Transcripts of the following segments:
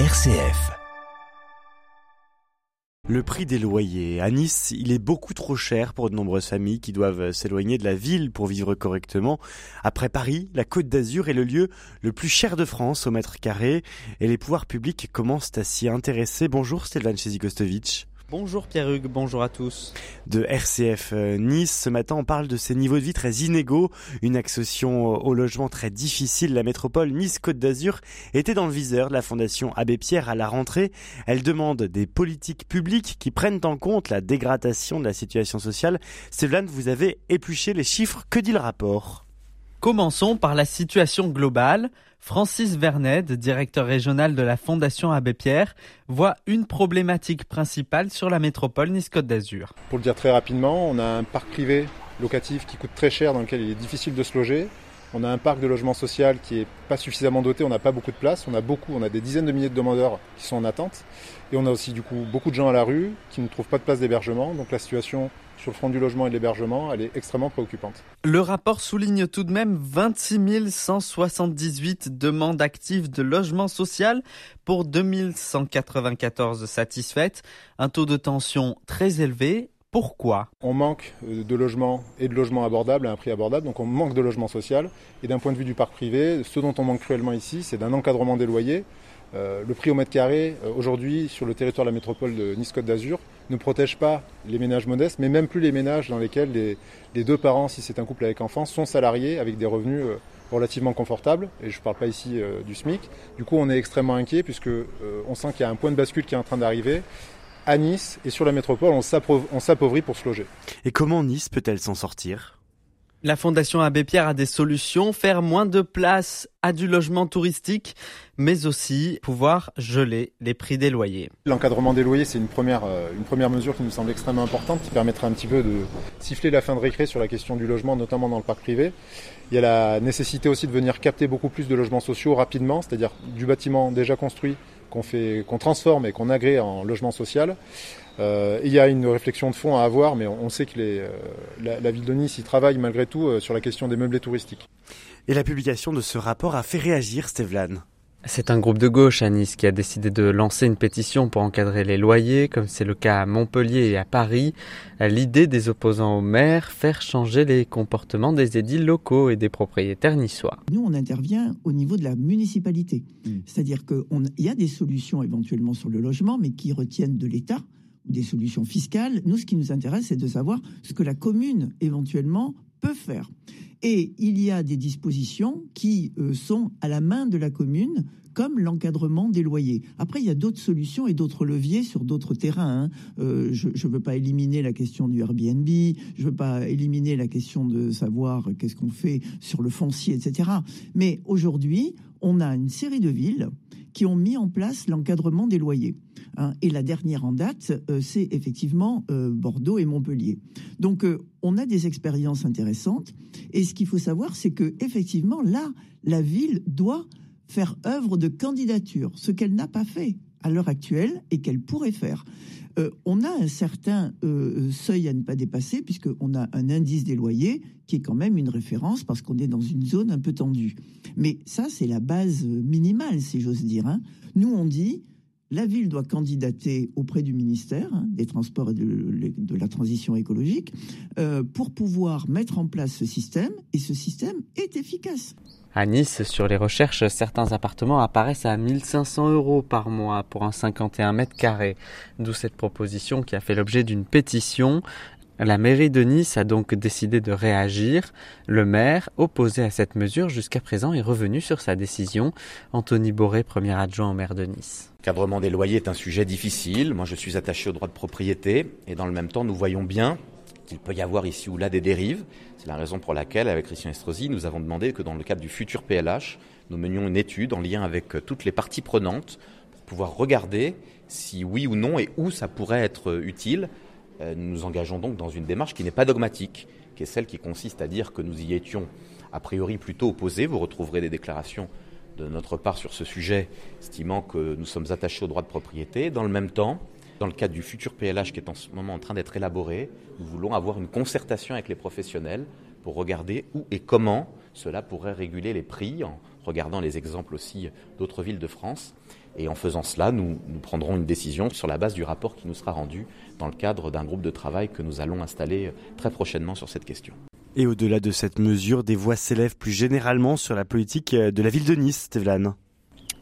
RCF. Le prix des loyers. À Nice, il est beaucoup trop cher pour de nombreuses familles qui doivent s'éloigner de la ville pour vivre correctement. Après Paris, la Côte d'Azur est le lieu le plus cher de France au mètre carré et les pouvoirs publics commencent à s'y intéresser. Bonjour Stelvan Chezikostovic. Bonjour Pierre-Hugues, bonjour à tous. De RCF euh, Nice, ce matin on parle de ces niveaux de vie très inégaux, une accession au logement très difficile. La métropole Nice-Côte d'Azur était dans le viseur de la Fondation Abbé Pierre à la rentrée. Elle demande des politiques publiques qui prennent en compte la dégradation de la situation sociale. Stéphane, vous avez épluché les chiffres. Que dit le rapport? Commençons par la situation globale. Francis Vernet, directeur régional de la Fondation Abbé Pierre, voit une problématique principale sur la métropole Nice-Côte d'Azur. Pour le dire très rapidement, on a un parc privé locatif qui coûte très cher, dans lequel il est difficile de se loger. On a un parc de logement social qui n'est pas suffisamment doté, on n'a pas beaucoup de place. On a beaucoup, on a des dizaines de milliers de demandeurs qui sont en attente. Et on a aussi du coup beaucoup de gens à la rue qui ne trouvent pas de place d'hébergement. Donc la situation sur le front du logement et de l'hébergement, elle est extrêmement préoccupante. Le rapport souligne tout de même 26 178 demandes actives de logement social pour 2194 satisfaites, un taux de tension très élevé pourquoi On manque euh, de logements et de logements abordables à un prix abordable, donc on manque de logement social. Et d'un point de vue du parc privé, ce dont on manque cruellement ici, c'est d'un encadrement des loyers. Euh, le prix au mètre carré, euh, aujourd'hui, sur le territoire de la métropole de Nice-Côte d'Azur, ne protège pas les ménages modestes, mais même plus les ménages dans lesquels les, deux parents, si c'est un couple avec enfants, sont salariés avec des revenus relativement confortables. Et je ne parle pas ici du SMIC. Du coup, on est extrêmement inquiet puisque on sent qu'il y a un point de bascule qui est en train d'arriver à Nice et sur la métropole, on s'appauvrit pour se loger. Et comment Nice peut-elle s'en sortir? La Fondation Abbé Pierre a des solutions, faire moins de place à du logement touristique, mais aussi pouvoir geler les prix des loyers. L'encadrement des loyers, c'est une première, euh, une première mesure qui nous semble extrêmement importante, qui permettra un petit peu de siffler la fin de récré sur la question du logement, notamment dans le parc privé. Il y a la nécessité aussi de venir capter beaucoup plus de logements sociaux rapidement, c'est-à-dire du bâtiment déjà construit qu'on fait, qu'on transforme et qu'on agrée en logement social. Euh, il y a une réflexion de fond à avoir, mais on, sait que les, euh, la, ville de Nice y travaille malgré tout euh, sur la question des meublés touristiques. Et la publication de ce rapport a fait réagir Stevlan. C'est un groupe de gauche à Nice qui a décidé de lancer une pétition pour encadrer les loyers, comme c'est le cas à Montpellier et à Paris. L'idée des opposants au maire, faire changer les comportements des édiles locaux et des propriétaires niçois. Nous, on intervient au niveau de la municipalité. Mmh. C'est-à-dire qu'il y a des solutions éventuellement sur le logement, mais qui retiennent de l'État des solutions fiscales. Nous, ce qui nous intéresse, c'est de savoir ce que la commune éventuellement peut faire. Et il y a des dispositions qui euh, sont à la main de la commune, comme l'encadrement des loyers. Après, il y a d'autres solutions et d'autres leviers sur d'autres terrains. Hein. Euh, je ne veux pas éliminer la question du Airbnb, je ne veux pas éliminer la question de savoir qu'est-ce qu'on fait sur le foncier, etc. Mais aujourd'hui, on a une série de villes qui ont mis en place l'encadrement des loyers. Hein. et la dernière en date, euh, c'est effectivement Bordeaux et Montpellier. Donc, on a des expériences intéressantes. Qu'il faut savoir, c'est que effectivement, là, la ville doit faire œuvre de candidature, ce qu'elle n'a pas fait à l'heure actuelle et qu'elle pourrait faire. on a un certain seuil à ne pas dépasser puisqu'on a un indice des loyers qui est quand même une référence parce qu'on est dans une zone un peu tendue. Mais ça, c'est la base minimale, si j'ose dire. Hein. Nous, on dit la ville doit candidater auprès du ministère hein, des Transports et de, la Transition écologique euh, pour pouvoir mettre en place ce système, et ce système est efficace. À Nice, sur les recherches, certains appartements apparaissent à 1500 euros par mois pour un 51 mètres carrés, d'où cette proposition qui a fait l'objet d'une pétition. La mairie de Nice a donc décidé de réagir. Le maire, opposé à cette mesure jusqu'à présent, est revenu sur sa décision. Anthony Boré, premier adjoint au maire de Nice. L'encadrement des loyers est un sujet difficile. Moi, je suis attaché au droit de propriété et dans le même temps, nous voyons bien qu'il peut y avoir ici ou là des dérives. C'est la raison pour laquelle, avec Christian Estrosi, nous avons demandé que dans le cadre du futur PLH, nous menions une étude en lien avec toutes les parties prenantes pour pouvoir regarder si oui ou non et où ça pourrait être utile euh, nous nous engageons donc dans une démarche qui n'est pas dogmatique, qui est celle qui consiste à dire que nous y étions a priori plutôt opposés. Vous retrouverez des déclarations de notre part sur ce sujet, estimant que nous sommes attachés au droit de propriété. Dans le même temps, dans le cadre du futur PLH qui est en ce moment en train d'être élaboré, nous voulons avoir une concertation avec les professionnels pour regarder où et comment cela pourrait réguler les prix en regardant les exemples aussi d'autres villes de France. Et en faisant cela, nous, nous, prendrons une décision sur la base du rapport qui nous sera rendu dans le cadre d'un groupe de travail que nous allons installer très prochainement sur cette question. Et au-delà de cette mesure, des voix s'élèvent plus généralement sur la politique de la ville de Nice, Stéphane.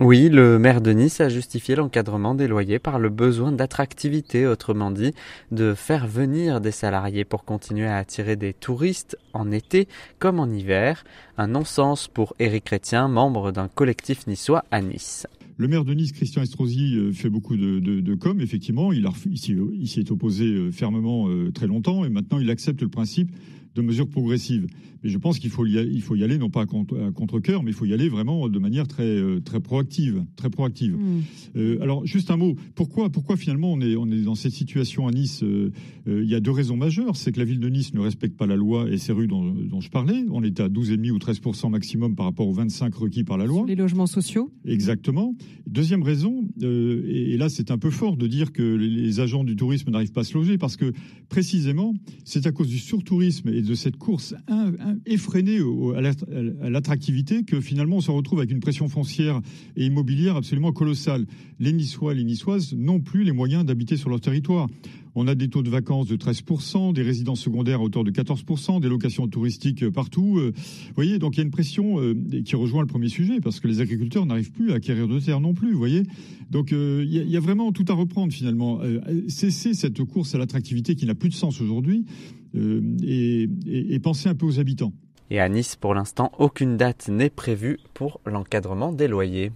Oui, le maire de Nice a justifié l'encadrement des loyers par le besoin d'attractivité, autrement dit, de faire venir des salariés pour continuer à attirer des touristes en été comme en hiver. Un non-sens pour Éric Chrétien, membre d'un collectif niçois à Nice. Le maire de Nice, Christian Estrosi, fait beaucoup de, com, effectivement. Il, il s'y est opposé fermement très longtemps et maintenant il accepte le principe de mesures progressives. Mais je pense qu'il faut, faut y aller, non pas à contre-cœur, mais il faut y aller vraiment de manière très, euh, très proactive. Très proactive. Mmh. Euh, alors, juste un mot. Pourquoi, pourquoi finalement on est, on est dans cette situation à Nice euh, euh Il y a deux raisons majeures. C'est que la ville de Nice ne respecte pas la loi et ces rues dont, dont je parlais. On était à 12,5 ou 13% maximum par rapport aux 25 requis par la loi. Sur les logements sociaux Exactement. Deuxième raison, et, et, là c'est un peu fort de dire que les, les agents du tourisme n'arrivent pas à se loger parce que précisément c'est à cause du surtourisme et de cette course effrénée à l'attractivité que finalement on se retrouve avec une pression foncière et immobilière absolument colossale. Les Niçois, les Niçoises n'ont plus les moyens d'habiter sur leur territoire. On a des taux de vacances de 13%, des résidences secondaires à hauteur de 14%, des locations touristiques partout. Vous voyez, donc il y a une pression qui rejoint le premier sujet, parce que les agriculteurs n'arrivent plus à acquérir de terre non plus, vous voyez. Donc il y, y, a vraiment tout à reprendre finalement. Cesser cette course à l'attractivité qui n'a plus de sens aujourd'hui et, et, et penser un peu aux habitants. Et à Nice, pour l'instant, aucune date n'est prévue pour l'encadrement des loyers.